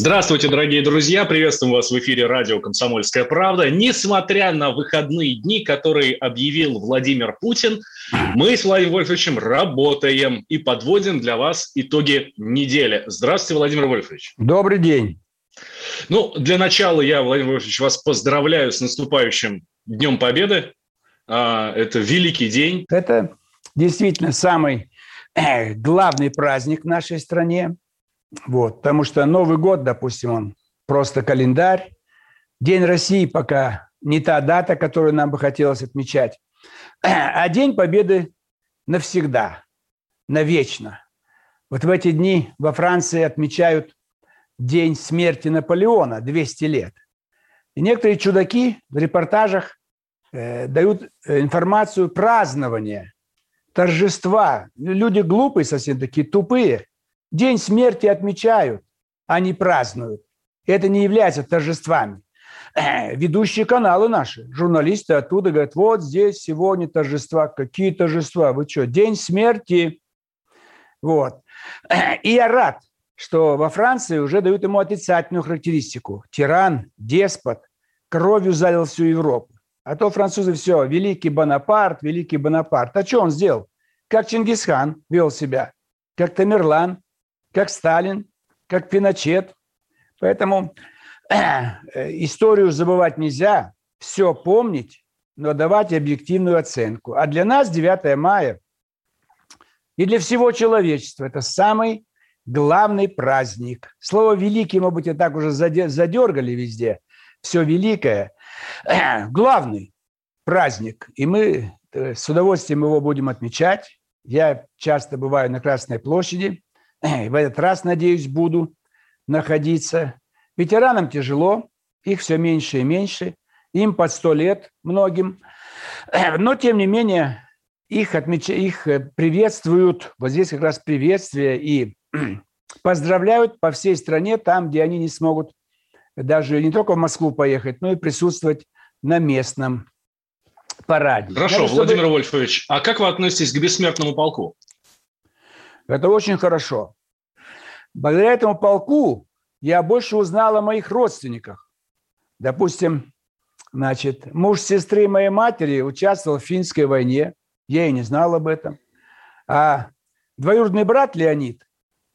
Здравствуйте, дорогие друзья! Приветствуем вас в эфире радио «Комсомольская правда». Несмотря на выходные дни, которые объявил Владимир Путин, мы с Владимиром Вольфовичем работаем и подводим для вас итоги недели. Здравствуйте, Владимир Вольфович. Добрый день. Ну, для начала я, Владимир Вольфович, вас поздравляю с наступающим Днем Победы. А, Это великий день. Это действительно самый э, главный праздник в нашей стране. Вот, потому что Новый год, допустим, он просто календарь. День России пока не та дата, которую нам бы хотелось отмечать. А День Победы навсегда, навечно. Вот в эти дни во Франции отмечают день смерти Наполеона, 200 лет. И некоторые чудаки в репортажах э, дают э, информацию празднования, торжества. Люди глупые совсем такие, тупые. День смерти отмечают, а не празднуют. Это не является торжествами. Э, Ведущие каналы наши, журналисты оттуда говорят, вот здесь сегодня торжества. Какие торжества? Вы что, день смерти? Вот. Э, И я рад, что во Франции уже дают ему отрицательную характеристику. Тиран, деспот, кровью залил всю Европу. А то французы все, великий Бонапарт, великий Бонапарт. А что он сделал? Как Чингисхан вел себя, как Тамерлан, как Сталин, как Пиночет. Поэтому э, историю забывать нельзя, все помнить, но давать объективную оценку. А для нас 9 мая и для всего человечества это самый главный праздник. Слово «великий», может быть, и так уже заде- задергали везде. Все великое. Главный праздник. И мы э, с удовольствием его будем отмечать. Я часто бываю на Красной площади. В этот раз, надеюсь, буду находиться. Ветеранам тяжело, их все меньше и меньше. Им под сто лет многим. Но, тем не менее, их, отмеч... их э, приветствуют, вот здесь как раз приветствие и поздравляют по всей стране, там, где они не смогут даже не только в Москву поехать, но и присутствовать на местном параде. Хорошо, Надо, чтобы- Владимир Вольфович, а как вы относитесь к бессмертному полку? Это очень хорошо. Благодаря этому полку я больше узнал о моих родственниках. Допустим, значит, муж сестры моей матери участвовал в финской войне. Я и не знал об этом. А двоюродный брат Леонид,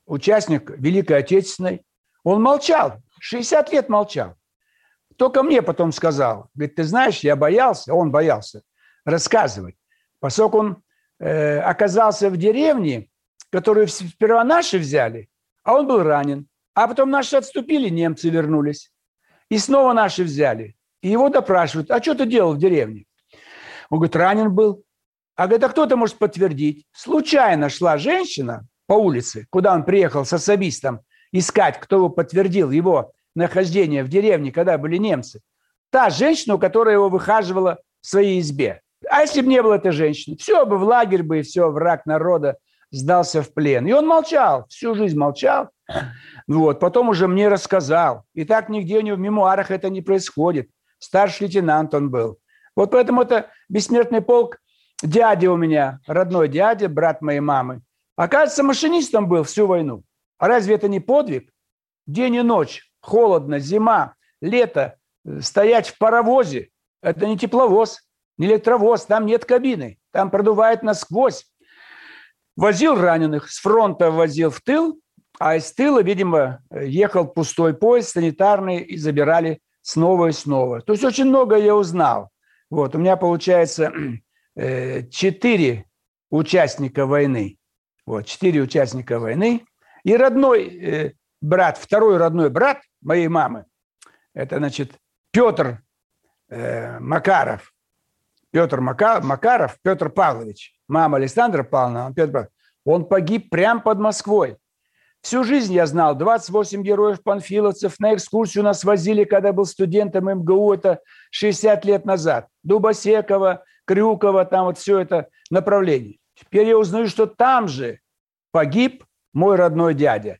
участник Великой Отечественной, он молчал, 60 лет молчал. Только мне потом сказал, говорит, ты знаешь, я боялся, он боялся рассказывать, поскольку он э, оказался в деревне, которую сперва наши взяли, а он был ранен. А потом наши отступили, немцы вернулись. И снова наши взяли. И его допрашивают, а что ты делал в деревне? Он говорит, ранен был. А говорит, а кто это может подтвердить? Случайно шла женщина по улице, куда он приехал с особистом, искать, кто его подтвердил его нахождение в деревне, когда были немцы. Та женщина, которая его выхаживала в своей избе. А если бы не было этой женщины, все бы в лагерь бы, и все, враг народа сдался в плен. И он молчал, всю жизнь молчал. Вот, потом уже мне рассказал. И так нигде у него в мемуарах это не происходит. Старший лейтенант он был. Вот поэтому это бессмертный полк. Дядя у меня, родной дядя, брат моей мамы. Оказывается, машинистом был всю войну. А разве это не подвиг? День и ночь, холодно, зима, лето, э, стоять в паровозе. Это не тепловоз, не электровоз, там нет кабины, там продувает насквозь. Возил раненых, с фронта возил в тыл, а из тыла, видимо, ехал пустой поезд санитарный и забирали снова и снова. То есть очень много я узнал. Вот, у меня получается э, четыре участника войны. Вот, четыре участника войны. И родной э, брат, второй родной брат моей мамы, это, значит, Петр э, Макаров. Петр Мака- Макаров, Петр Павлович. Мама Александра Павловна, он Петр Павлович. Он погиб прямо под Москвой. Всю жизнь я знал 28 героев-панфиловцев. На экскурсию нас возили, когда был студентом МГУ, это 60 лет назад. Дубосекова, Крюкова, там вот все это направление. Теперь я узнаю, что там же погиб мой родной дядя.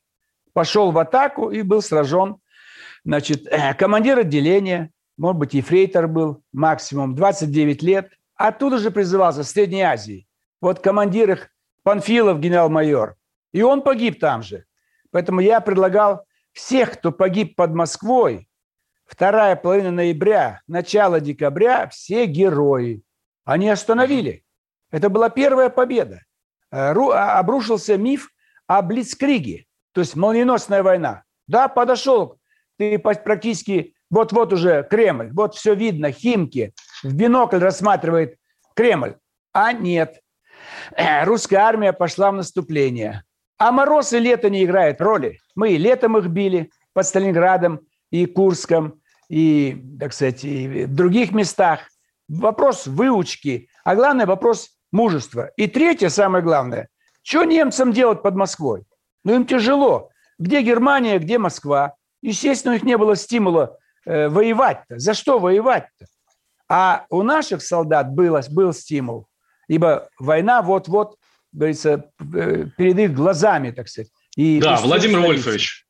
Пошел в атаку и был сражен. Значит, командир отделения, может быть, ефрейтор был максимум, 29 лет. Оттуда же призывался, в Средней Азии. Вот командир их, Панфилов, генерал-майор. И он погиб там же. Поэтому я предлагал всех, кто погиб под Москвой, вторая половина ноября, начало декабря, все герои. Они остановили. Это была первая победа. Э, а, обрушился миф о Блицкриге, то есть молниеносная война. Да, подошел, ты практически вот-вот уже Кремль, вот все видно, Химки, в бинокль рассматривает Кремль. А нет, э, русская армия пошла в наступление. А мороз и лето не играют роли. Мы и летом их били под Сталинградом и Курском, и, так сказать, и в других местах. Вопрос выучки, а главное вопрос мужества. И третье, самое главное, что немцам делать под Москвой? Ну, им тяжело. Где Германия, где Москва? Естественно, у них не было стимула э, воевать-то. За что воевать-то? А у наших солдат было, был стимул. Ибо война вот-вот говорится, э, перед их глазами, так сказать. И да, Владимир Вольфович,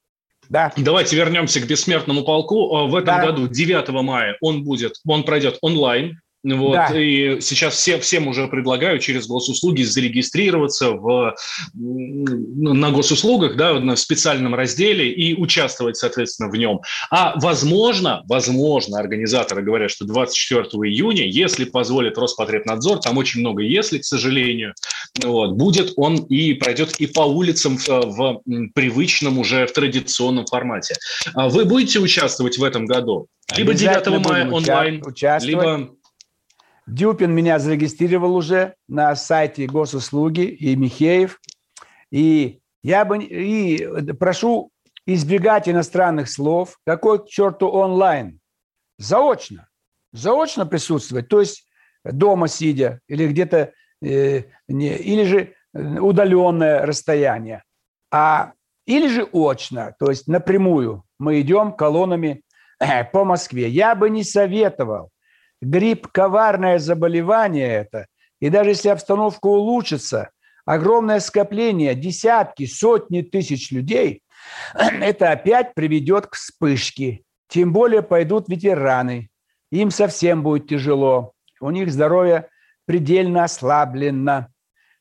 да. Давайте вернемся к бессмертному полку. Э, в этом да. году, 9 мая, он будет, он пройдет онлайн. Вот, да. И сейчас все, всем уже предлагаю через госуслуги зарегистрироваться в, на госуслугах, да, на специальном разделе и участвовать, соответственно, в нем. А возможно, возможно, организаторы говорят, что 24 июня, если позволит Роспотребнадзор, там очень много если, к сожалению, вот, будет он и пройдет и по улицам в, в привычном уже, в традиционном формате. А вы будете участвовать в этом году? Либо 9 мая онлайн, либо Дюпин меня зарегистрировал уже на сайте госуслуги и Михеев. И я бы и прошу избегать иностранных слов. Какой к черту онлайн? Заочно. Заочно присутствовать. То есть дома сидя или где-то, э, не, или же удаленное расстояние. А, или же очно, то есть напрямую мы идем колоннами э, по Москве. Я бы не советовал Грипп – коварное заболевание это. И даже если обстановка улучшится, огромное скопление, десятки, сотни тысяч людей, это опять приведет к вспышке. Тем более пойдут ветераны. Им совсем будет тяжело. У них здоровье предельно ослаблено.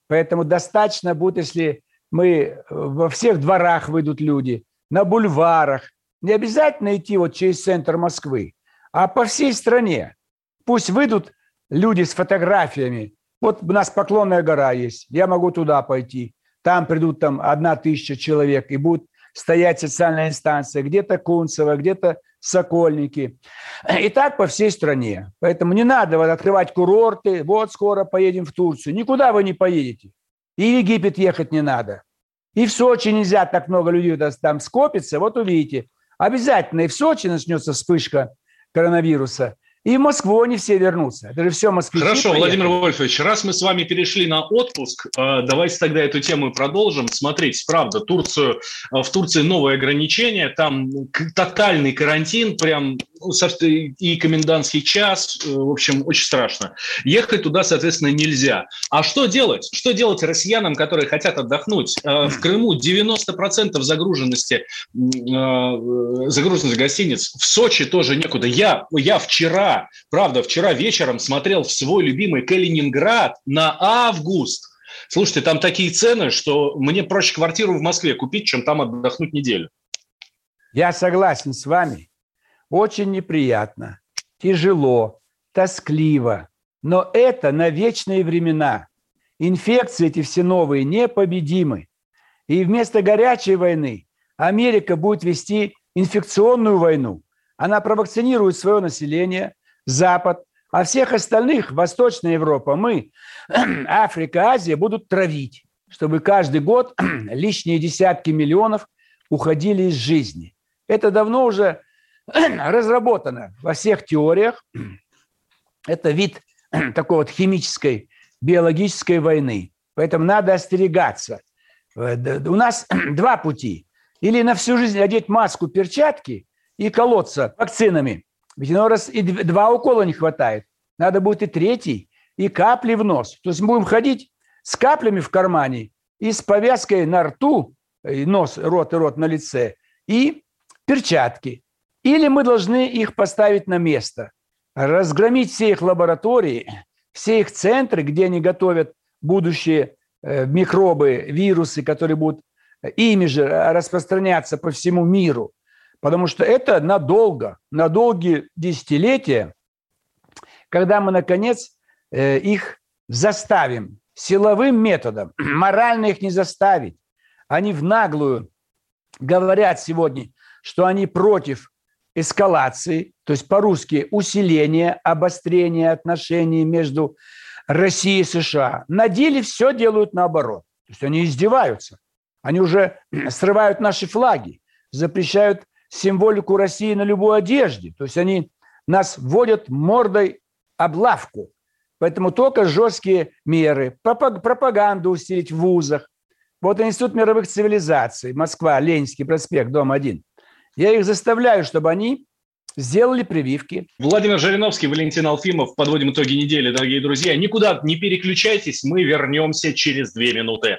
Поэтому достаточно будет, если мы во всех дворах выйдут люди, на бульварах. Не обязательно идти вот через центр Москвы, а по всей стране. Пусть выйдут люди с фотографиями. Вот у нас Поклонная гора есть, я могу туда пойти. Там придут там одна тысяча человек и будут стоять социальная инстанция, где-то Кунцево, где-то Сокольники. И так по всей стране. Поэтому не надо вот открывать курорты, вот скоро поедем в Турцию. Никуда вы не поедете. И в Египет ехать не надо. И в Сочи нельзя так много людей там скопится. Вот увидите. Обязательно и в Сочи начнется вспышка коронавируса. И в Москву они все вернутся. Это же все москвичи. Хорошо, поехали. Владимир Вольфович, раз мы с вами перешли на отпуск, э, давайте тогда эту тему продолжим. Смотрите, правда, Турцию, э, в Турции новые ограничения, там тотальный карантин, прям ну, и комендантский час, э, в общем, очень страшно. Ехать туда, соответственно, нельзя. А что делать? Что делать россиянам, которые хотят отдохнуть? В Крыму 90% загруженности, загруженности гостиниц. В Сочи тоже некуда. Я, я вчера правда, вчера вечером смотрел в свой любимый Калининград на август. Слушайте, там такие цены, что мне проще квартиру в Москве купить, чем там отдохнуть неделю. Я согласен с вами. Очень неприятно, тяжело, тоскливо. Но это на вечные времена. Инфекции эти все новые непобедимы. И вместо горячей войны Америка будет вести инфекционную войну. Она провакцинирует свое население, Запад, а всех остальных, Восточная Европа, мы, Африка, Азия, будут травить, чтобы каждый год лишние десятки миллионов уходили из жизни. Это давно уже разработано во всех теориях. Это вид такой вот химической, биологической войны. Поэтому надо остерегаться. Э, у нас два пути. Или на всю жизнь одеть маску, перчатки и колоться вакцинами. Ведь иной раз и два укола не хватает. Надо будет и третий, и капли в нос. То есть мы будем ходить с каплями в кармане и с повязкой на рту, и нос, рот и рот на лице, и перчатки. Или мы должны их поставить на место, разгромить все их лаборатории, все их центры, где они готовят будущие э, микробы, вирусы, которые будут э, ими же распространяться по всему миру. Потому что это надолго, на долгие десятилетия, когда мы, наконец, э, их заставим силовым методом. Морально их не заставить. Они в наглую говорят сегодня, что они против эскалации, то есть по-русски усиление, обострение отношений между Россией и США. На деле все делают наоборот. То есть они издеваются. Они уже срывают наши флаги, запрещают символику России на любой одежде. То есть они нас вводят мордой облавку. Поэтому только жесткие меры, пропаганду усилить в вузах. Вот Институт мировых цивилизаций, Москва, Ленинский проспект, дом 1. Я их заставляю, чтобы они сделали прививки. Владимир Жириновский, Валентин Алфимов. Подводим итоги недели, дорогие друзья. Никуда не переключайтесь, мы вернемся через две минуты.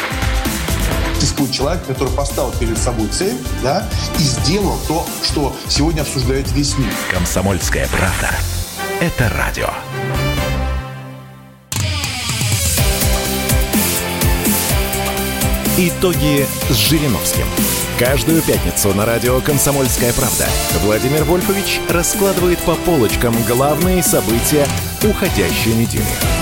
Существует человек, который поставил перед собой цель да, и сделал то, что сегодня обсуждает весь мир. Комсомольская правда. Это радио. Итоги с Жириновским. Каждую пятницу на радио «Комсомольская правда» Владимир Вольфович раскладывает по полочкам главные события уходящей недели.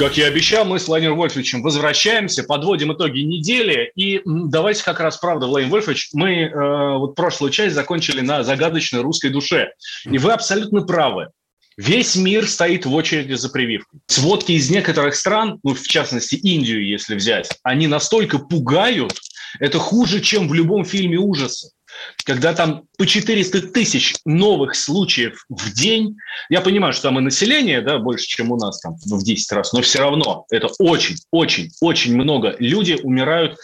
Как я обещал, мы с Владимиром Вольфовичем возвращаемся, подводим итоги недели. И давайте как раз, правда, Владимир Вольфович, мы э, вот прошлую часть закончили на загадочной русской душе. И вы абсолютно правы. Весь мир стоит в очереди за прививкой. Сводки из некоторых стран, ну, в частности, Индию, если взять, они настолько пугают, это хуже, чем в любом фильме ужасов когда там по 400 тысяч новых случаев в день, я понимаю, что там и население да, больше, чем у нас там в 10 раз, но все равно это очень, очень, очень много. Люди умирают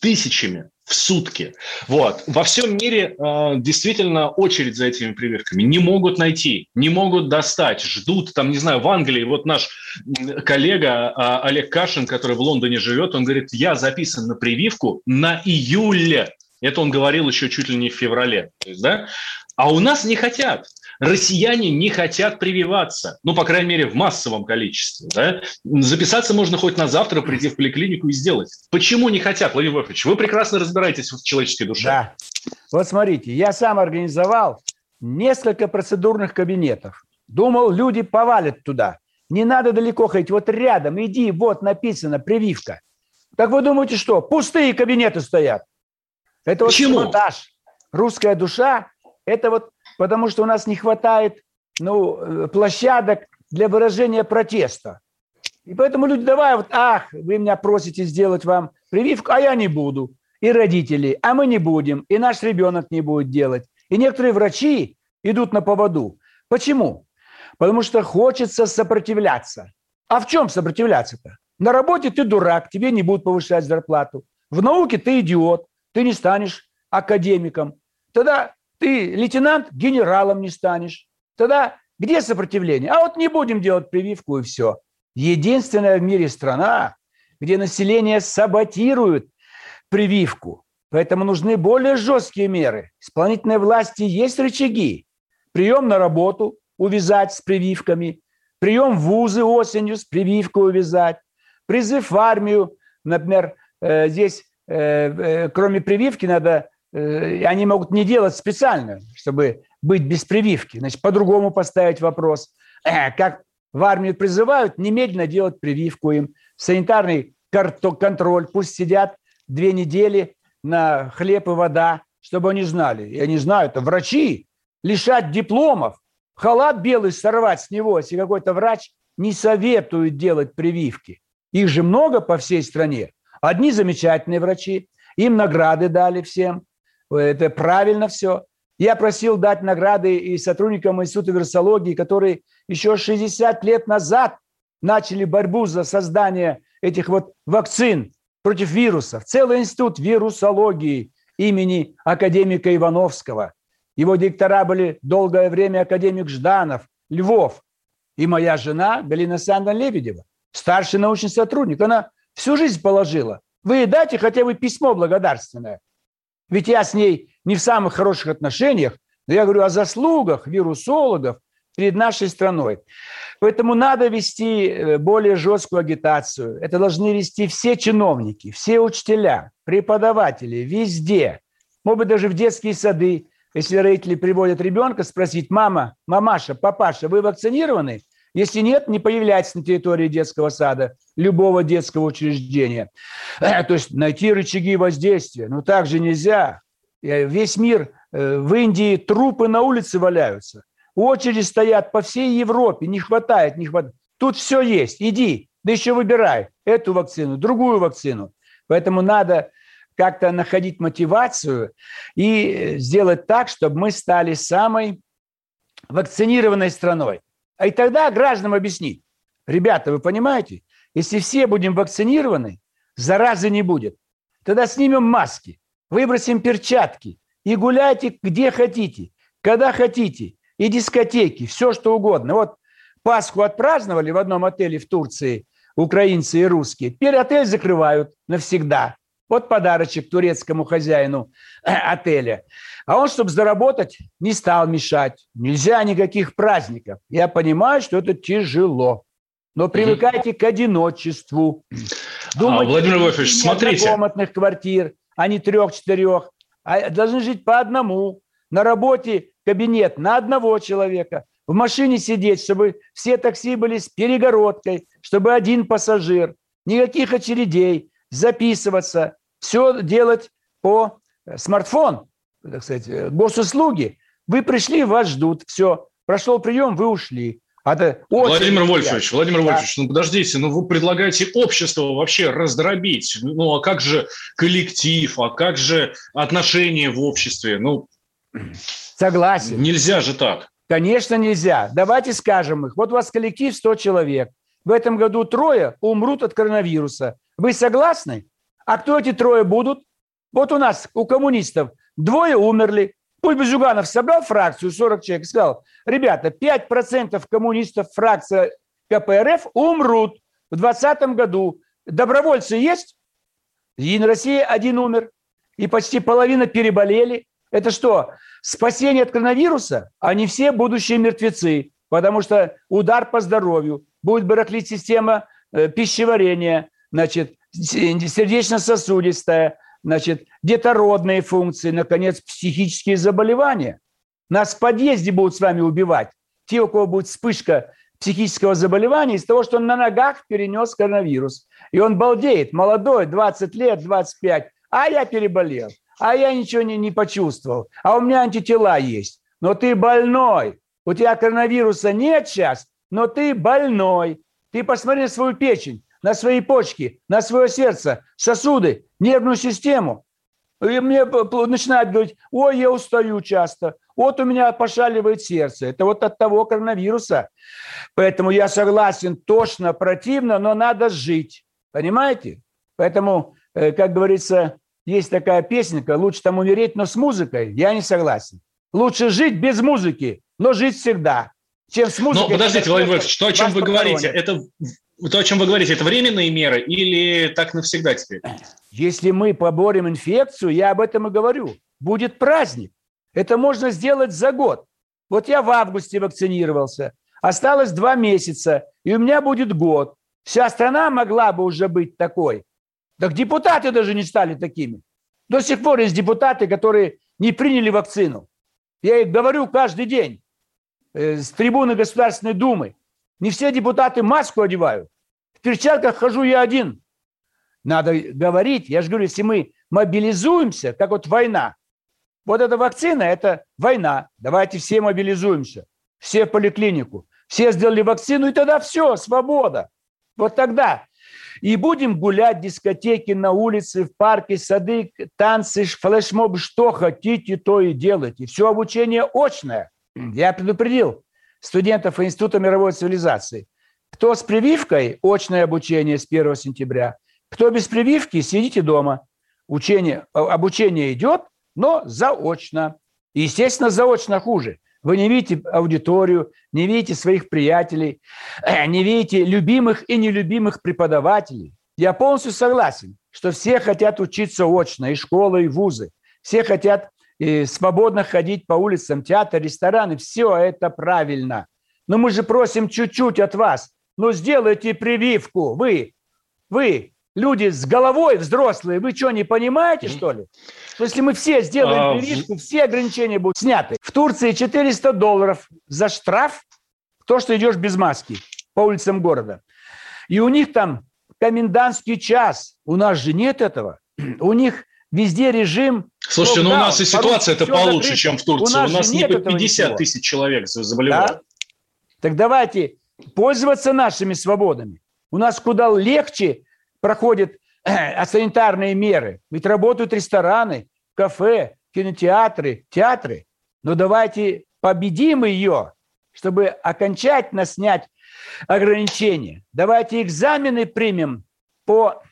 тысячами в сутки. Вот. Во всем мире э, действительно очередь за этими прививками. Не могут найти, не могут достать, ждут. Там, не знаю, в Англии, вот наш коллега э, Олег Кашин, который в Лондоне живет, он говорит, я записан на прививку на июле это он говорил еще чуть ли не в феврале. Да? А у нас не хотят. Россияне не хотят прививаться, ну, по крайней мере, в массовом количестве. Да? Записаться можно хоть на завтра, прийти в поликлинику и сделать. Почему не хотят, Владимир Вольфович? Вы прекрасно разбираетесь в человеческой душе. Да. Вот смотрите, я сам организовал несколько процедурных кабинетов. Думал, люди повалят туда. Не надо далеко ходить, вот рядом, иди, вот написано, прививка. Так вы думаете, что? Пустые кабинеты стоят. Это вот Почему? монтаж. Русская душа – это вот потому, что у нас не хватает ну, э, площадок для выражения протеста. И поэтому люди, давай, вот, ах, вы меня просите сделать вам прививку, а я не буду. И родители, а мы не будем, и наш ребенок не будет делать. И некоторые врачи идут на поводу. Почему? Потому что хочется сопротивляться. А в чем сопротивляться-то? На работе ты дурак, тебе не будут повышать зарплату. В науке ты идиот ты не станешь академиком. Тогда ты лейтенант, генералом не станешь. Тогда где сопротивление? А вот не будем делать прививку и все. Единственная в мире страна, где население саботирует прививку. Поэтому нужны более жесткие меры. Исполнительной власти есть рычаги. Прием на работу увязать с прививками, прием в вузы осенью с прививкой увязать, призыв в армию, например, э, здесь кроме прививки надо, э, они могут не делать специально, чтобы быть без прививки. Значит, по-другому поставить вопрос. Как в армию призывают, немедленно делать прививку им. Санитарный контроль, пусть сидят две недели на хлеб и вода, чтобы они знали. И они знают, это врачи, лишать дипломов, халат белый сорвать с него, если какой-то врач не советует делать прививки. Их же много по всей стране. Одни замечательные врачи, им награды дали всем. Это правильно все. Я просил дать награды и сотрудникам Института вирусологии, которые еще 60 лет назад начали борьбу за создание этих вот вакцин против вирусов. Целый институт вирусологии имени академика Ивановского. Его директора были долгое время академик Жданов, Львов. И моя жена Галина Александровна Лебедева, старший научный сотрудник. Она всю жизнь положила. Вы дайте хотя бы письмо благодарственное. Ведь я с ней не в самых хороших отношениях, но я говорю о заслугах вирусологов перед нашей страной. Поэтому надо вести э, более жесткую агитацию. Это должны вести все чиновники, все учителя, преподаватели, везде. Может быть, даже в детские сады, если родители приводят ребенка, спросить, мама, мамаша, папаша, вы вакцинированы? Если нет, не появляйтесь на территории детского сада, любого детского учреждения. То есть найти рычаги воздействия. Но так же нельзя. Весь мир, э, в Индии трупы на улице валяются. Очереди стоят по всей Европе, не хватает, не хватает. Тут все есть, иди, да еще выбирай эту вакцину, другую вакцину. Поэтому надо как-то находить мотивацию и сделать так, чтобы мы стали самой вакцинированной страной. А и тогда гражданам объяснить. Ребята, вы понимаете, если все будем вакцинированы, заразы не будет. Тогда снимем маски, выбросим перчатки и гуляйте где хотите, когда хотите, и дискотеки, все что угодно. Вот Пасху отпраздновали в одном отеле в Турции украинцы и русские. Теперь отель закрывают навсегда. Вот подарочек турецкому хозяину отеля. А он, чтобы заработать, не стал мешать. Нельзя никаких праздников. Я понимаю, что это тяжело. Но привыкайте к одиночеству. Думайте, а, Владимир Вольфович, смотрите. комнатных квартир, а не трех-четырех. А должны жить по одному. На работе кабинет на одного человека. В машине сидеть, чтобы все такси были с перегородкой, чтобы один пассажир. Никаких очередей. Записываться. Все делать по э, смартфон так сказать, э, госуслуги. Вы пришли, вас ждут, все. Прошел прием, вы ушли. А это Владимир Вольфович, Владимир да. Вольфович, ну подождите, ну вы предлагаете общество вообще раздробить. Ну а как же коллектив, а как же отношения в обществе? Ну, Согласен. Нельзя же так. Конечно, нельзя. Давайте скажем их. Вот у вас коллектив 100 человек. В этом году трое умрут от коронавируса. Вы согласны? А кто эти трое будут? Вот у нас, у коммунистов, Двое умерли. Пусть бы Зюганов собрал фракцию, 40 человек, и сказал, ребята, 5% коммунистов фракция КПРФ умрут в 2020 году. Добровольцы есть? Единая Россия один умер. И почти половина переболели. Это что, спасение от коронавируса? Они все будущие мертвецы, потому что удар по здоровью. Будет барахлить система э, пищеварения, значит, сердечно-сосудистая, значит, детородные функции, наконец, психические заболевания. Нас в подъезде будут с вами убивать. Те, у кого будет вспышка психического заболевания из того, что он на ногах перенес коронавирус. И он балдеет, молодой, 20 лет, 25, а я переболел, а я ничего не, не почувствовал, а у меня антитела есть. Но ты больной, у тебя коронавируса нет сейчас, но ты больной. Ты посмотри на свою печень на свои почки, на свое сердце, сосуды, нервную систему. И мне начинают говорить, ой, я устаю часто, вот у меня пошаливает сердце. Это вот от того коронавируса. Поэтому я согласен, точно, противно, но надо жить. Понимаете? Поэтому, э, как говорится, есть такая песенка, лучше там умереть, но с музыкой. Я не согласен. Лучше жить без музыки, но жить всегда чем с музыкой. Но подождите, Владимир Владимирович, то, о чем вы говорите, это то, о чем вы говорите, это временные меры или так навсегда теперь? Если мы поборем инфекцию, я об этом и говорю, будет праздник. Это можно сделать за год. Вот я в августе вакцинировался, осталось два месяца, и у меня будет год. Вся страна могла бы уже быть такой. Так депутаты даже не стали такими. До сих пор есть депутаты, которые не приняли вакцину. Я их говорю каждый день э, с трибуны Государственной Думы. Не все депутаты маску одевают. В перчатках хожу я один. Надо говорить. Я же говорю, если мы мобилизуемся, как вот война. Вот эта вакцина – это война. Давайте все мобилизуемся. Все в поликлинику. Все сделали вакцину, и тогда все, свобода. Вот тогда. И будем гулять, дискотеки на улице, в парке, сады, танцы, флешмоб, что хотите, то и делайте. Все обучение очное. Я предупредил студентов Института мировой цивилизации. Кто с прививкой, очное обучение с 1 сентября. Кто без прививки, сидите дома. Учение, обучение идет, но заочно. естественно, заочно хуже. Вы не видите аудиторию, не видите своих приятелей, не видите любимых и нелюбимых преподавателей. Я полностью согласен, что все хотят учиться очно, и школы, и вузы. Все хотят и свободно ходить по улицам, театр, рестораны. Все это правильно. Но мы же просим чуть-чуть от вас. Ну, сделайте прививку. Вы, вы, люди с головой взрослые, вы что, не понимаете, что ли? Что если мы все сделаем а, прививку, все ограничения будут сняты. В Турции 400 долларов за штраф, то, что идешь без маски по улицам города. И у них там комендантский час. У нас же нет этого. У них везде режим Слушайте, ну у нас и ситуация это получше, чем в Турции. У нас, у нас не по 50 тысяч человек заболевают. Да? Так давайте пользоваться нашими свободами. У нас куда легче проходят э, санитарные меры. Ведь работают рестораны, кафе, кинотеатры, театры. Но давайте победим ее, чтобы окончательно снять ограничения. Давайте экзамены примем по,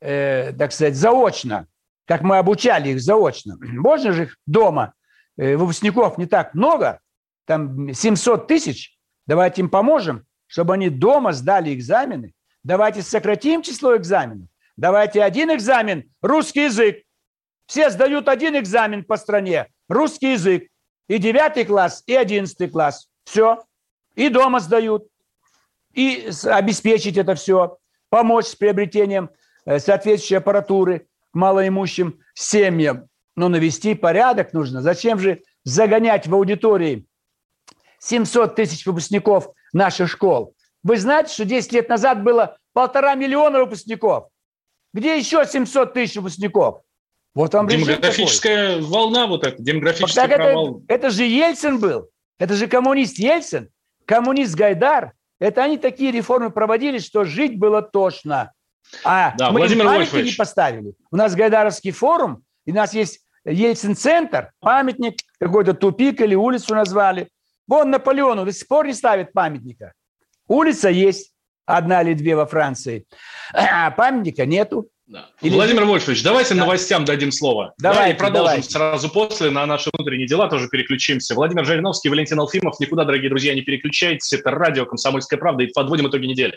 э, так сказать, заочно как мы обучали их заочно. Можно же их дома, э, выпускников не так много, там 700 тысяч, давайте им поможем, чтобы они дома сдали экзамены. Давайте сократим число экзаменов. Давайте один экзамен – русский язык. Все сдают один экзамен по стране – русский язык. И девятый класс, и одиннадцатый класс. Все. И дома сдают. И обеспечить это все. Помочь с приобретением э, соответствующей аппаратуры – малоимущим семьям. Но навести порядок нужно. Зачем же загонять в аудитории 700 тысяч выпускников наших школ? Вы знаете, что 10 лет назад было полтора миллиона выпускников. Где еще 700 тысяч выпускников? Вот вам Демографическая волна вот эта, демографический так провал. Это, это же Ельцин был. Это же коммунист Ельцин, коммунист Гайдар. Это они такие реформы проводили, что жить было тошно. А да, мы Владимир памятники не поставили. У нас Гайдаровский форум, и у нас есть Ельцин-центр, памятник, какой-то тупик или улицу назвали. Вон Наполеону до сих пор не ставят памятника. Улица есть, одна или две во Франции, а памятника нету. Да. Или... Владимир Вольфович, давайте да. новостям дадим слово. Давайте, да, и продолжим давайте. сразу после на наши внутренние дела, тоже переключимся. Владимир Жириновский, Валентин Алфимов. Никуда, дорогие друзья, не переключайтесь. Это радио «Комсомольская правда» и подводим итоги недели.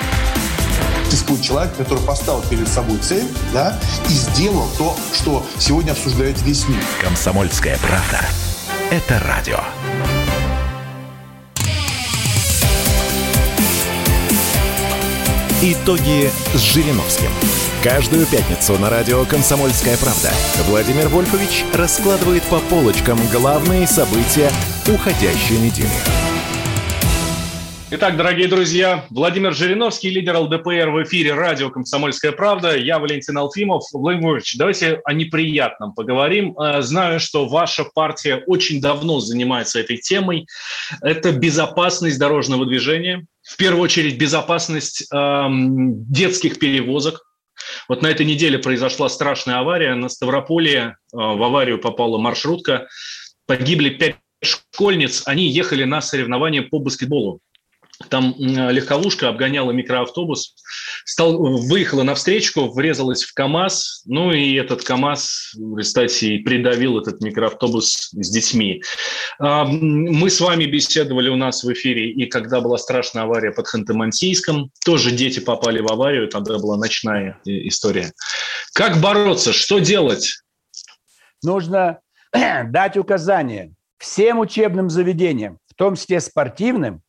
существует человек, который поставил перед собой цель да, и сделал то, что сегодня обсуждает весь мир. Комсомольская правда. Это радио. Итоги с Жириновским. Каждую пятницу на радио «Комсомольская правда» Владимир Вольфович раскладывает по полочкам главные события уходящей недели. Итак, дорогие друзья, Владимир Жириновский, лидер ЛДПР в эфире радио «Комсомольская правда». Я Валентин Алфимов. Владимир Владимирович, давайте о неприятном поговорим. Э, знаю, что ваша партия очень давно занимается этой темой. Это безопасность дорожного движения. В первую очередь безопасность эм, детских перевозок. Вот на этой неделе произошла страшная авария. На Ставрополе э, в аварию попала маршрутка. Погибли пять школьниц. Они ехали на соревнования по баскетболу там легковушка обгоняла микроавтобус, стал, выехала навстречу, врезалась в КАМАЗ, ну и этот КАМАЗ в придавил этот микроавтобус с детьми. А, мы с вами беседовали у нас в эфире, и когда была страшная авария под Ханты-Мансийском, тоже дети попали в аварию, тогда была ночная э, история. Как бороться? Что делать? Нужно дать указания всем учебным заведениям, в том числе спортивным,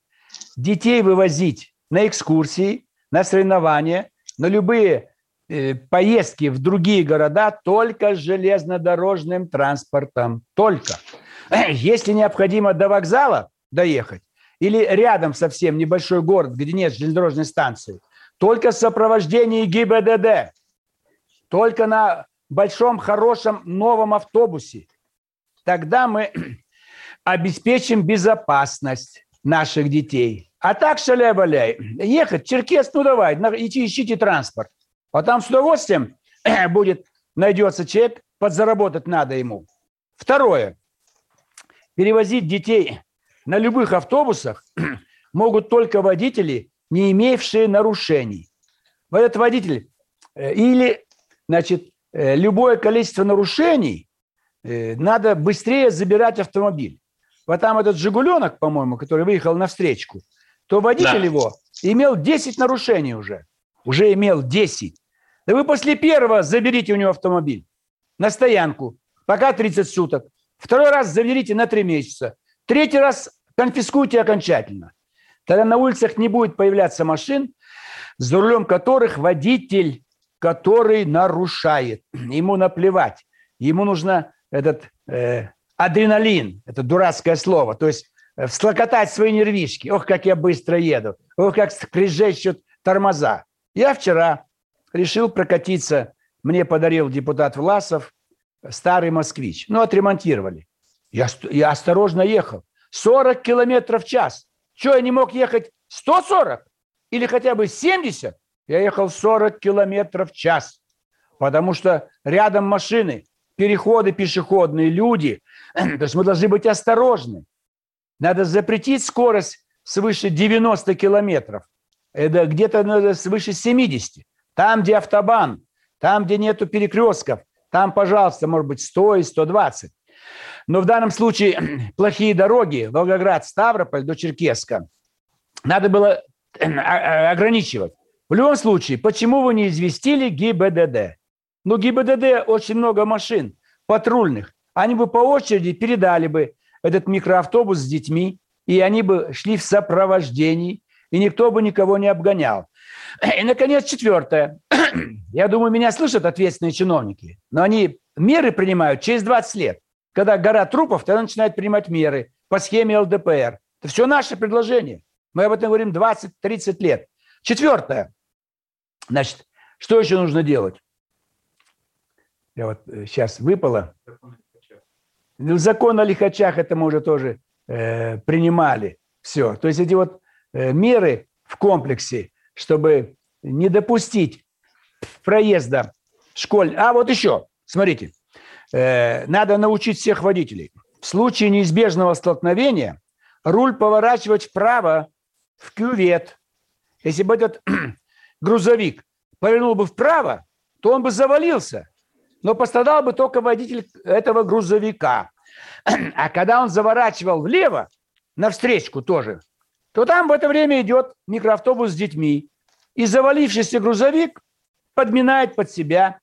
детей вывозить на экскурсии, на соревнования, на любые э, поездки в другие города только железнодорожным транспортом. Только. Если необходимо до вокзала доехать или рядом совсем небольшой город, где нет железнодорожной станции, только в сопровождении ГИБДД, только на большом, хорошем, новом автобусе. Тогда мы обеспечим безопасность наших детей. А так шаля-валяй. Ехать, Черкес, ну давай, идти ищите транспорт. А там с удовольствием будет, найдется человек, подзаработать надо ему. Второе. Перевозить детей на любых автобусах могут только водители, не имевшие нарушений. Вот этот водитель э, или, значит, э, любое количество нарушений, э, надо быстрее забирать автомобиль вот там этот «Жигуленок», по-моему, который выехал на встречку, то водитель да. его имел 10 нарушений уже. Уже имел 10. Да вы после первого заберите у него автомобиль на стоянку, пока 30 суток. Второй раз заберите на 3 месяца. Третий раз конфискуйте окончательно. Тогда на улицах не будет появляться машин, за рулем которых водитель, который нарушает. Ему наплевать. Ему нужно этот э, адреналин, это дурацкое слово, то есть э, вслокотать свои нервишки. Ох, как я быстро еду, ох, как скрежещут тормоза. Я вчера решил прокатиться, мне подарил депутат Власов старый москвич. Ну, отремонтировали. Я, я осторожно ехал. 40 километров в час. Что, я не мог ехать 140? Или хотя бы 70? Я ехал 40 километров в час. Потому что рядом машины, переходы пешеходные, люди. То есть мы должны быть осторожны. Надо запретить скорость свыше 90 километров. Это где-то надо свыше 70. Там, где автобан, там, где нету перекрестков, там, пожалуйста, может быть 100 и 120. Но в данном случае плохие дороги, Волгоград, Ставрополь до Черкеска, надо было а, ограничивать. В любом случае, почему вы не известили ГИБДД? Ну, ГИБДД очень много машин патрульных. Они бы по очереди передали бы этот микроавтобус с детьми, и они бы шли в сопровождении, и никто бы никого не обгонял. И, наконец, четвертое. Я думаю, меня слышат ответственные чиновники, но они меры принимают через 20 лет. Когда гора трупов, тогда начинают принимать меры по схеме ЛДПР. Это все наше предложение. Мы об этом говорим 20-30 лет. Четвертое. Значит, что еще нужно делать? Я вот сейчас э, выпало. Закон о лихачах это мы уже тоже э, принимали. Все. То есть эти вот э, меры в комплексе, чтобы не допустить проезда школь. А вот еще, смотрите, э, надо научить всех водителей. В случае неизбежного столкновения руль поворачивать вправо в кювет. Если бы этот грузовик повернул бы вправо, то он бы завалился но пострадал бы только водитель этого грузовика. А когда он заворачивал влево, на встречку тоже, то там в это время идет микроавтобус с детьми. И завалившийся грузовик подминает под себя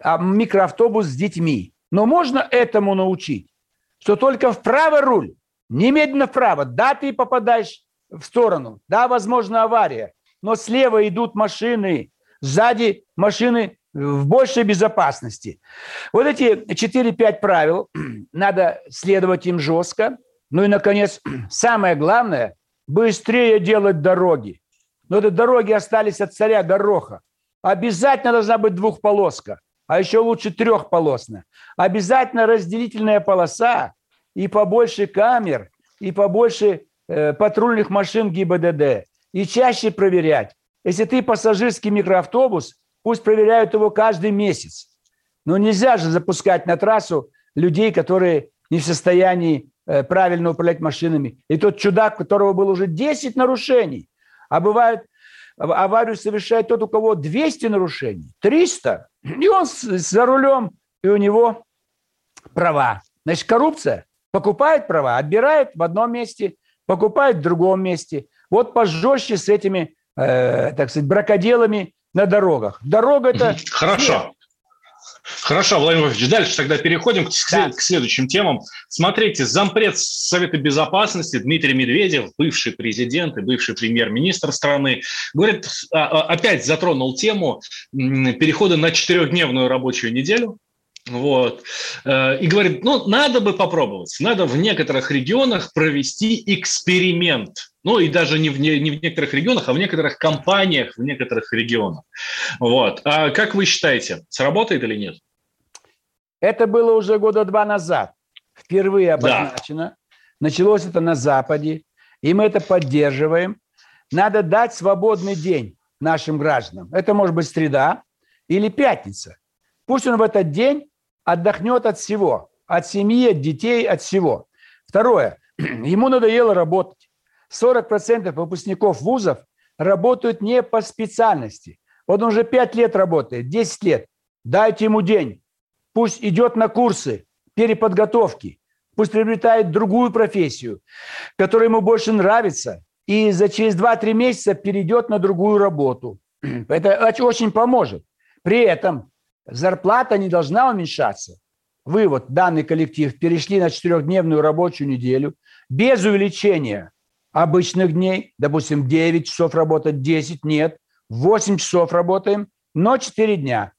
а, микроавтобус с детьми. Но можно этому научить, что только вправо руль, немедленно вправо, да, ты попадаешь в сторону, да, возможно, авария, но слева идут машины, сзади машины в большей безопасности. Вот эти 4-5 правил, надо следовать им жестко. Ну и, наконец, самое главное – быстрее делать дороги. Но это дороги остались от царя Гороха. Обязательно должна быть двухполоска, а еще лучше трехполосная. Обязательно разделительная полоса и побольше камер, и побольше э, патрульных машин ГИБДД. И чаще проверять. Если ты пассажирский микроавтобус – Пусть проверяют его каждый месяц. Но нельзя же запускать на трассу людей, которые не в состоянии э, правильно управлять машинами. И тот чудак, у которого было уже 10 нарушений, а бывает, аварию совершает тот, у кого 200 нарушений, 300, и он за рулем, и у него права. Значит, коррупция покупает права, отбирает в одном месте, покупает в другом месте. Вот пожестче с этими, э, так сказать, бракоделами на дорогах. Дорога это... Хорошо. Хорошо, Владимир Владимирович, дальше тогда переходим к, да. к следующим темам. Смотрите, зампред Совета Безопасности Дмитрий Медведев, бывший президент и бывший премьер-министр страны, говорит, а, а, опять затронул тему перехода на четырехдневную рабочую неделю. Вот. Э, и говорит, ну, надо бы попробовать. Надо в некоторых регионах провести эксперимент. Ну, и даже не в, не, не в некоторых регионах, а в некоторых компаниях в некоторых регионах. Вот. А как вы считаете, сработает или нет? Это было уже года два назад. Впервые обозначено. Да. Началось это на Западе. И мы это поддерживаем. Надо дать свободный день нашим гражданам. Это может быть среда или пятница. Пусть он в этот день отдохнет от всего, от семьи, от детей, от всего. Второе, ему надоело работать. 40% выпускников вузов работают не по специальности. Вот он уже 5 лет работает, 10 лет. Дайте ему день. Пусть идет на курсы переподготовки. Пусть приобретает другую профессию, которая ему больше нравится. И за через 2-3 месяца перейдет на другую работу. Это очень поможет. При этом зарплата не должна уменьшаться. Вы вот, данный коллектив, перешли на четырехдневную рабочую неделю без увеличения обычных дней, допустим, 9 часов работать, 10 нет, 8 часов работаем, но 4 дня.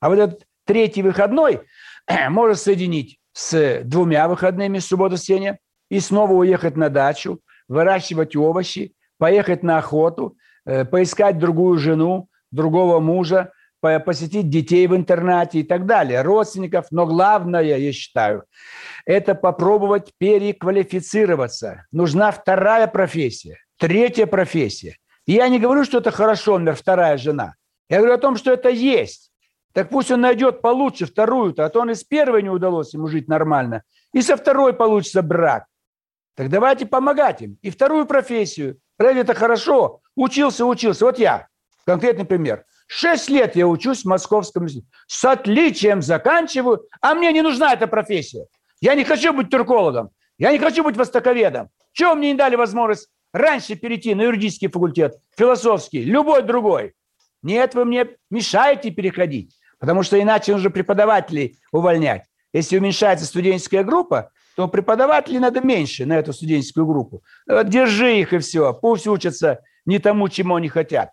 А вот этот третий выходной можно соединить с двумя выходными, суббота, воскресенье, и снова уехать на дачу, выращивать овощи, поехать на охоту, э, поискать другую жену, другого мужа, посетить детей в интернате и так далее, родственников. Но главное, я считаю, это попробовать переквалифицироваться. Нужна вторая профессия, третья профессия. Я не говорю, что это хорошо, например, вторая жена. Я говорю о том, что это есть. Так пусть он найдет получше вторую-то, а то он из первой не удалось ему жить нормально. И со второй получится брак. Так давайте помогать им. И вторую профессию. Ради это хорошо. Учился, учился. Вот я, конкретный пример. Шесть лет я учусь в Московском. С отличием заканчиваю, а мне не нужна эта профессия. Я не хочу быть туркологом, я не хочу быть востоковедом. Чего мне не дали возможность раньше перейти на юридический факультет, философский, любой другой? Нет, вы мне мешаете переходить, потому что иначе нужно преподавателей увольнять. Если уменьшается студенческая группа, то преподавателей надо меньше на эту студенческую группу. Держи их и все, пусть учатся не тому, чему они хотят.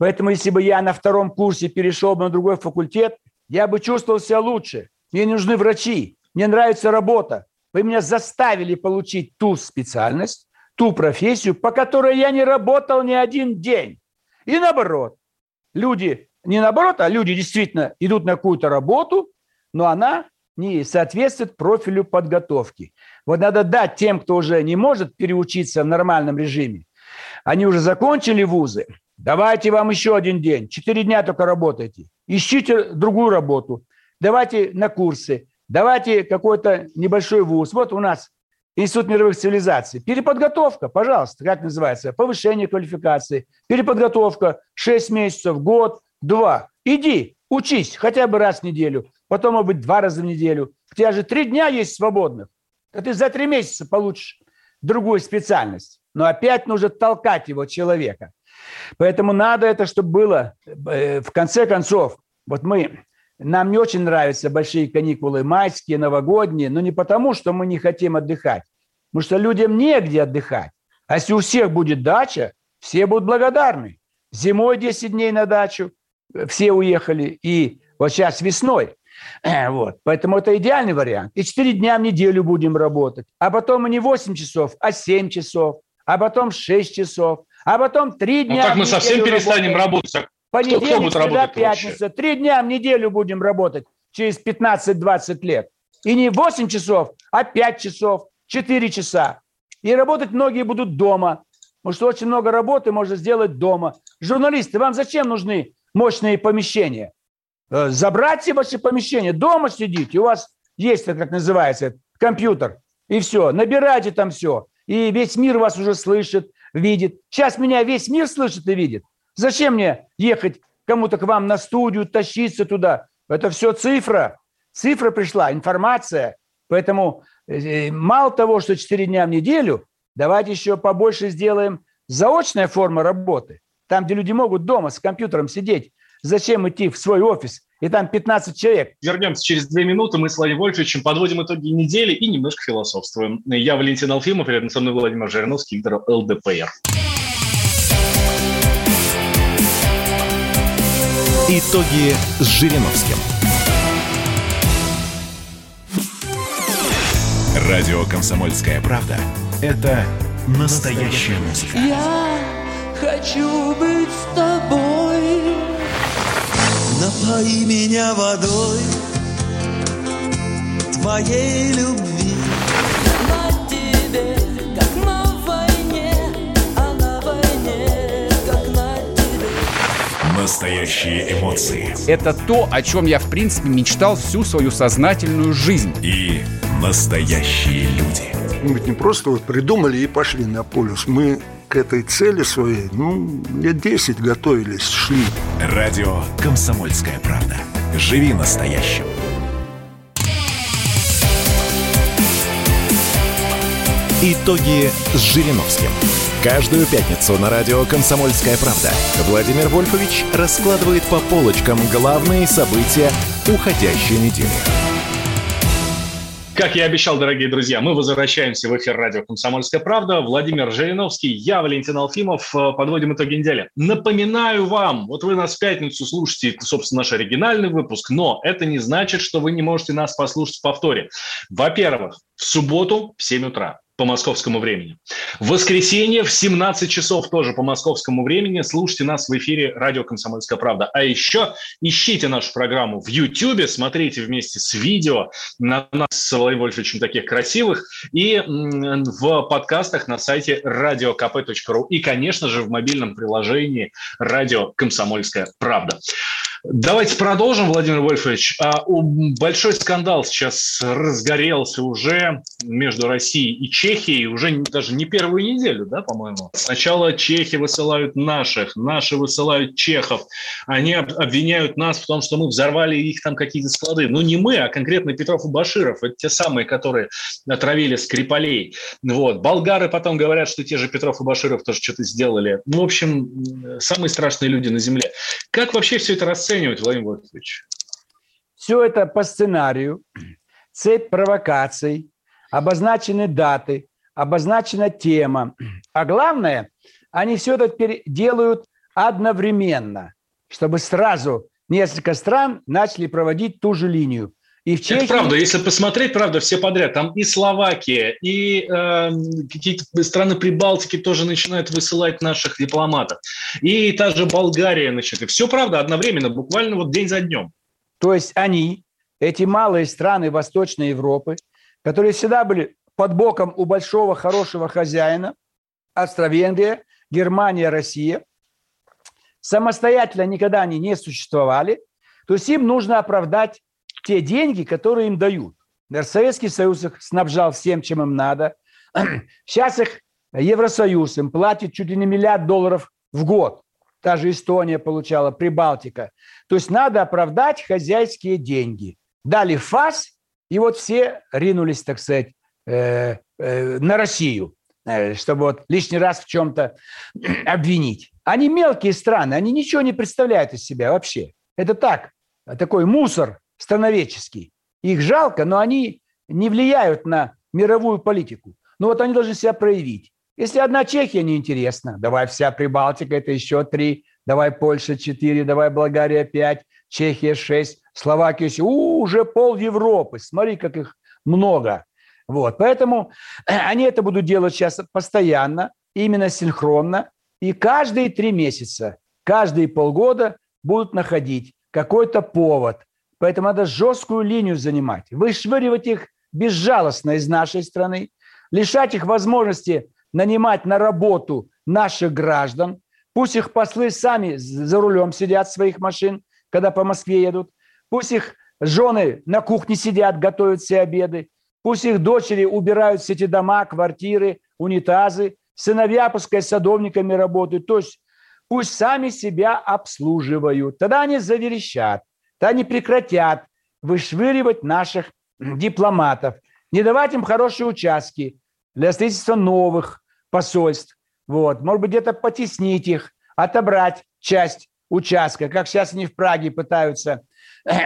Поэтому если бы я на втором курсе перешел бы на другой факультет, я бы чувствовал себя лучше. Мне не нужны врачи, мне нравится работа. Вы меня заставили получить ту специальность, ту профессию, по которой я не работал ни один день. И наоборот, люди, не наоборот, а люди действительно идут на какую-то работу, но она не соответствует профилю подготовки. Вот надо дать тем, кто уже не может переучиться в нормальном режиме. Они уже закончили вузы, Давайте вам еще один день. Четыре дня только работайте. Ищите другую работу. Давайте на курсы. Давайте какой-то небольшой вуз. Вот у нас Институт мировых цивилизаций. Переподготовка, пожалуйста, как называется? Повышение квалификации. Переподготовка. Шесть месяцев, год, два. Иди, учись хотя бы раз в неделю. Потом, может быть, два раза в неделю. У тебя же три дня есть свободных. А ты за три месяца получишь другую специальность. Но опять нужно толкать его, человека. Поэтому надо это, чтобы было, э, в конце концов, вот мы, нам не очень нравятся большие каникулы майские, новогодние, но не потому, что мы не хотим отдыхать, потому что людям негде отдыхать. А если у всех будет дача, все будут благодарны. Зимой 10 дней на дачу, все уехали, и вот сейчас весной. Вот. Поэтому это идеальный вариант. И 4 дня в неделю будем работать. А потом не 8 часов, а 7 часов. А потом 6 часов а потом три ну, дня... Ну как мы совсем перестанем работать? работать? Понедельник, кто, кто будет среда, пятница. Три дня в неделю будем работать через 15-20 лет. И не 8 часов, а 5 часов, 4 часа. И работать многие будут дома. Потому что очень много работы можно сделать дома. Журналисты, вам зачем нужны мощные помещения? Э, забрать все ваши помещения, дома сидите, у вас есть, как называется, компьютер. И все, набирайте там все. И весь мир вас уже слышит, видит. Сейчас меня весь мир слышит и видит. Зачем мне ехать кому-то к вам на студию, тащиться туда? Это все цифра. Цифра пришла, информация. Поэтому э, мало того, что 4 дня в неделю, давайте еще побольше сделаем заочная форма работы. Там, где люди могут дома с компьютером сидеть. Зачем идти в свой офис и там 15 человек. Вернемся через две минуты. Мы с Владимиром Вольфовичем подводим итоги недели и немножко философствуем. Я Валентин Алфимов, рядом со мной Владимир Жириновский, Виктор ЛДПР. Итоги с Жириновским. Радио «Комсомольская правда» — это настоящая музыка. Я хочу быть с тобой. Напои меня водой твоей любви. На тебе, как на войне, а на войне, как на тебе. Настоящие эмоции Это то, о чем я, в принципе, мечтал всю свою сознательную жизнь. и настоящие люди. Мы не просто вот придумали и пошли на полюс. Мы к этой цели своей, ну, лет 10 готовились, шли. Радио «Комсомольская правда». Живи настоящим. Итоги с Жириновским. Каждую пятницу на радио «Комсомольская правда» Владимир Вольфович раскладывает по полочкам главные события уходящей недели. Как я обещал, дорогие друзья, мы возвращаемся в эфир радио «Комсомольская правда». Владимир Жириновский, я, Валентин Алфимов. Э, Подводим итоги недели. Напоминаю вам, вот вы нас в пятницу слушаете, собственно, наш оригинальный выпуск, но это не значит, что вы не можете нас послушать в повторе. Во-первых, в субботу в 7 утра по московскому времени. В воскресенье в 17 часов тоже по московскому времени слушайте нас в эфире радио «Комсомольская правда». А еще ищите нашу программу в YouTube, смотрите вместе с видео на нас с Владимиром Вольфовичем таких красивых и в подкастах на сайте radiokp.ru и, конечно же, в мобильном приложении радио «Комсомольская правда». Давайте продолжим, Владимир Вольфович. А, Большой скандал сейчас разгорелся уже между Россией и Чехией уже даже не первую неделю, да, по-моему. Сначала чехи высылают наших, наши высылают чехов. Они об- обвиняют нас в том, что мы взорвали их там какие-то склады. Ну, не мы, а конкретно Петров и Баширов. Это те самые, которые отравили Скрипалей. Вот. Болгары потом говорят, что те же Петров и Баширов тоже что-то сделали. Ну, в общем, самые страшные люди на земле. Как вообще все это расценивать, Владимир Вольфович? Все это по сценарию, цепь провокаций, обозначены даты, обозначена тема. А главное, они все это делают одновременно, чтобы сразу несколько стран начали проводить ту же линию. И в Чехии... Это правда, если посмотреть, правда, все подряд. Там и Словакия, и э, какие-то страны Прибалтики тоже начинают высылать наших дипломатов. И та же Болгария начинает. Все правда, одновременно, буквально вот день за днем. То есть они, эти малые страны Восточной Европы, которые всегда были под боком у большого хорошего хозяина, Австро-Венгрия, Германия, Россия, самостоятельно никогда они не существовали, то есть им нужно оправдать те деньги, которые им дают. Советский Союз их снабжал всем, чем им надо. Сейчас их Евросоюз им платит чуть ли не миллиард долларов в год. Та же Эстония получала, Прибалтика. То есть надо оправдать хозяйские деньги. Дали фас, и вот все ринулись, так сказать, э, э, на Россию, э, чтобы вот лишний раз в чем-то обвинить. Они мелкие страны, они ничего не представляют из себя вообще. Это так, такой мусор страноведческий. Их жалко, но они не влияют на мировую политику. Но вот они должны себя проявить. Если одна Чехия неинтересна, давай вся Прибалтика, это еще три, давай Польша четыре, давай Болгария пять, Чехия шесть, Словакия. У, уже пол Европы, смотри, как их много. Вот, поэтому они это будут делать сейчас постоянно, именно синхронно, и каждые три месяца, каждые полгода будут находить какой-то повод. Поэтому надо жесткую линию занимать, вышвыривать их безжалостно из нашей страны, лишать их возможности нанимать на работу наших граждан. Пусть их послы сами за рулем сидят своих машин, когда по Москве едут. Пусть их жены на кухне сидят, готовят все обеды. Пусть их дочери убирают все эти дома, квартиры, унитазы, сыновья пускай садовниками работают. То есть пусть сами себя обслуживают. Тогда они заверещат, тогда они прекратят вышвыривать наших дипломатов, не давать им хорошие участки для строительства новых посольств. Вот. Может быть, где-то потеснить их, отобрать часть участка, как сейчас они в Праге пытаются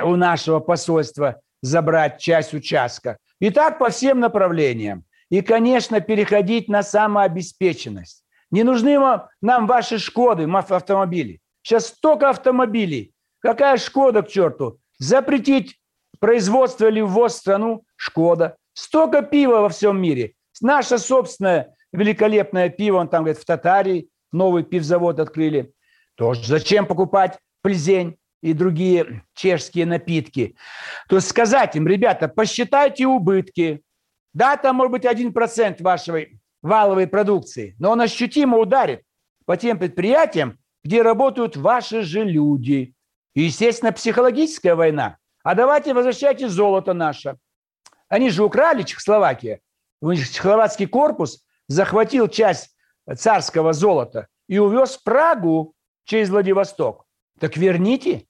у нашего посольства забрать часть участка. И так по всем направлениям. И, конечно, переходить на самообеспеченность. Не нужны нам ваши Шкоды, автомобили. Сейчас столько автомобилей. Какая Шкода к черту? Запретить производство или ввоз в страну Шкода. Столько пива во всем мире. Наше собственное великолепное пиво, он там, говорит, в Татарии новый пивзавод открыли. Тоже зачем покупать плезень и другие чешские напитки? То есть сказать им, ребята, посчитайте убытки. Да, там может быть 1% вашей валовой продукции, но он ощутимо ударит по тем предприятиям, где работают ваши же люди. И, естественно, психологическая война. А давайте возвращайте золото наше. Они же украли Чехословакия. Чехословацкий корпус захватил часть царского золота и увез в Прагу через Владивосток. Так верните.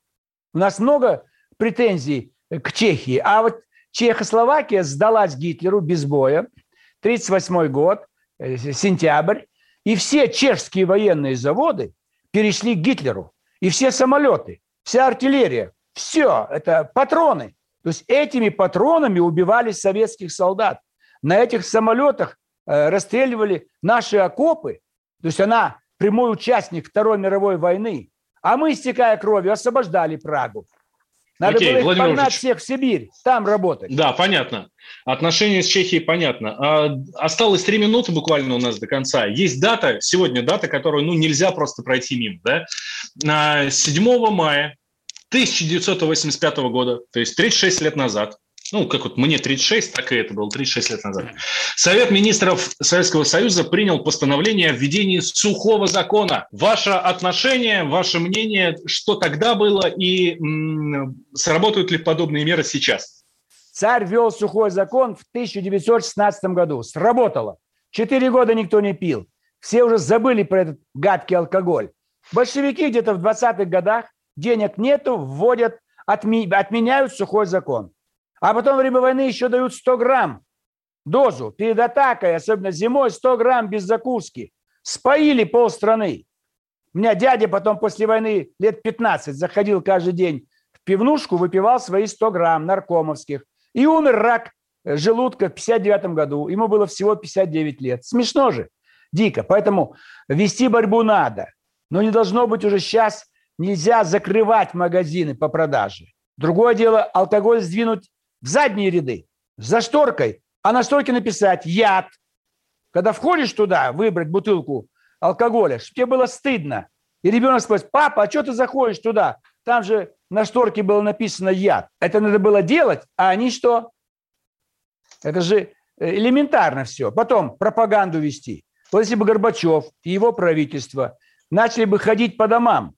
У нас много претензий к Чехии. А вот Чехословакия сдалась Гитлеру без боя. 1938 год, э, сентябрь. И все чешские военные заводы перешли к Гитлеру. И все самолеты, вся артиллерия, все, это патроны. То есть этими патронами убивали советских солдат. На этих самолетах э, расстреливали наши окопы. То есть она прямой участник Второй мировой войны. А мы, истекая кровью, освобождали Прагу. Надо Окей, было их Владимир погнать всех в Сибирь, там работать. Да, понятно. Отношения с Чехией понятно. А, осталось три минуты буквально у нас до конца. Есть дата, сегодня дата, которую ну, нельзя просто пройти мимо. Да? А, 7 мая 1985 года, то есть 36 лет назад, ну, как вот мне 36, так и это было 36 лет назад, Совет министров Советского Союза принял постановление о введении сухого закона. Ваше отношение, ваше мнение, что тогда было и м, сработают ли подобные меры сейчас? Царь ввел сухой закон в 1916 году. Сработало. Четыре года никто не пил. Все уже забыли про этот гадкий алкоголь. Большевики где-то в 20-х годах денег нету, вводят, отми- отменяют сухой закон. А потом во время войны еще дают 100 грамм дозу. Перед атакой, особенно зимой, 100 грамм без закуски. Споили полстраны. У меня дядя потом после войны лет 15 заходил каждый день в пивнушку, выпивал свои 100 грамм наркомовских. И умер рак э, желудка в 59 году. Ему было всего 59 лет. Смешно же, дико. Поэтому вести борьбу надо. Но не должно быть уже сейчас, нельзя закрывать магазины по продаже. Другое дело, алкоголь сдвинуть в задние ряды, за шторкой, а на шторке написать «яд». Когда входишь туда, выбрать бутылку алкоголя, чтобы тебе было стыдно. И ребенок спросит, папа, а что ты заходишь туда? Там же на шторке было написано «яд». Это надо было делать, а они что? Это же э, элементарно все. Потом пропаганду вести. Вот если бы Горбачев и его правительство начали бы ходить по домам,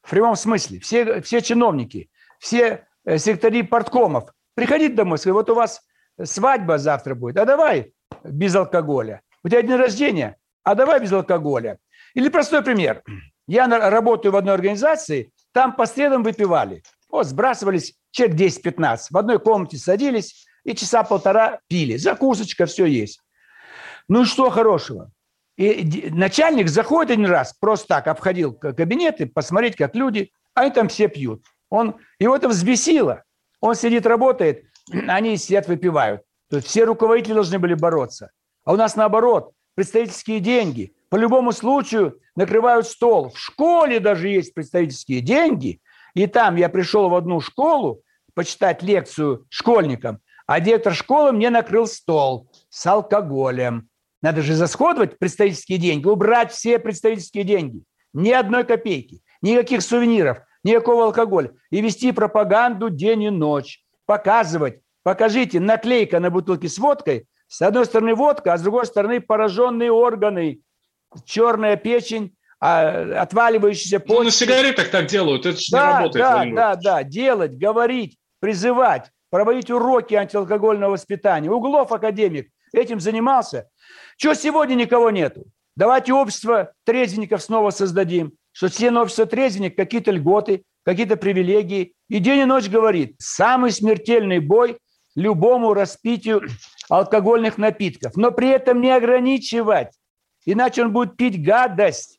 в прямом смысле, все, все чиновники, все э, секретари порткомов, приходить домой, сказать, вот у вас свадьба завтра будет, а давай без алкоголя. У тебя день рождения, а давай без алкоголя. Или простой пример. Я работаю в одной организации, там по средам выпивали. Вот, сбрасывались человек 10-15. В одной комнате садились и часа полтора пили. Закусочка, все есть. Ну и что хорошего? И начальник заходит один раз, просто так обходил кабинеты, посмотреть, как люди, а они там все пьют. Он, его это взбесило. Он сидит, работает, они сидят, выпивают. То есть все руководители должны были бороться. А у нас наоборот, представительские деньги. По любому случаю накрывают стол. В школе даже есть представительские деньги. И там я пришел в одну школу почитать лекцию школьникам, а директор школы мне накрыл стол с алкоголем. Надо же засходовать представительские деньги, убрать все представительские деньги. Ни одной копейки, никаких сувениров, никакого алкоголя. И вести пропаганду день и ночь. Показывать. Покажите, наклейка на бутылке с водкой. С одной стороны водка, а с другой стороны пораженные органы. Черная печень, а, отваливающиеся Ну, на почки. сигаретах так делают, это же не Да, работает. да, Владимир да, да, делать, говорить, призывать, проводить уроки антиалкогольного воспитания. Углов академик этим занимался. Чего сегодня никого нету? Давайте общество трезвенников снова создадим, что члены общества трезвенник какие-то льготы, какие-то привилегии. И день и ночь говорит, самый смертельный бой любому распитию алкогольных напитков. Но при этом не ограничивать, иначе он будет пить гадость.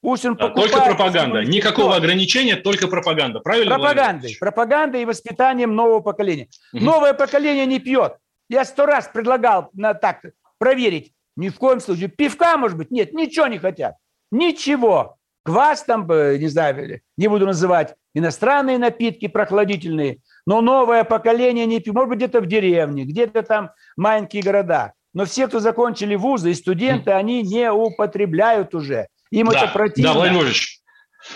Пусть он Да, покупает... только пропаганда. Никакого торт. ограничения, только пропаганда. Правильно? Пропагандой. Пропагандой и воспитанием нового поколения. Мгм. Новое поколение не пьет. Я сто раз предлагал на так проверить. Ни в коем случае. Пивка, может быть? Нет, ничего не хотят. Ничего. Квас там, э, не знаю, не буду называть, иностранные напитки прохладительные. Но новое поколение не пьет. Может быть, где-то в деревне, где-то там маленькие города. Но все, кто закончили вузы и студенты, они не употребляют уже. Им это Да, противно. да, Владимир Владимирович.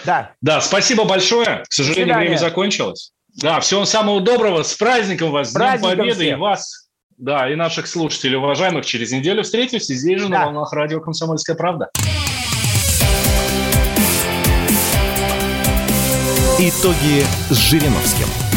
Да. Да, спасибо большое. К сожалению, время закончилось. Да, всего самого доброго. С праздником вас, с Днем Победы и всех. вас, да, и наших слушателей, уважаемых. Через неделю встретимся здесь же на Да. волнах радио «Комсомольская правда». Итоги с Жириновским.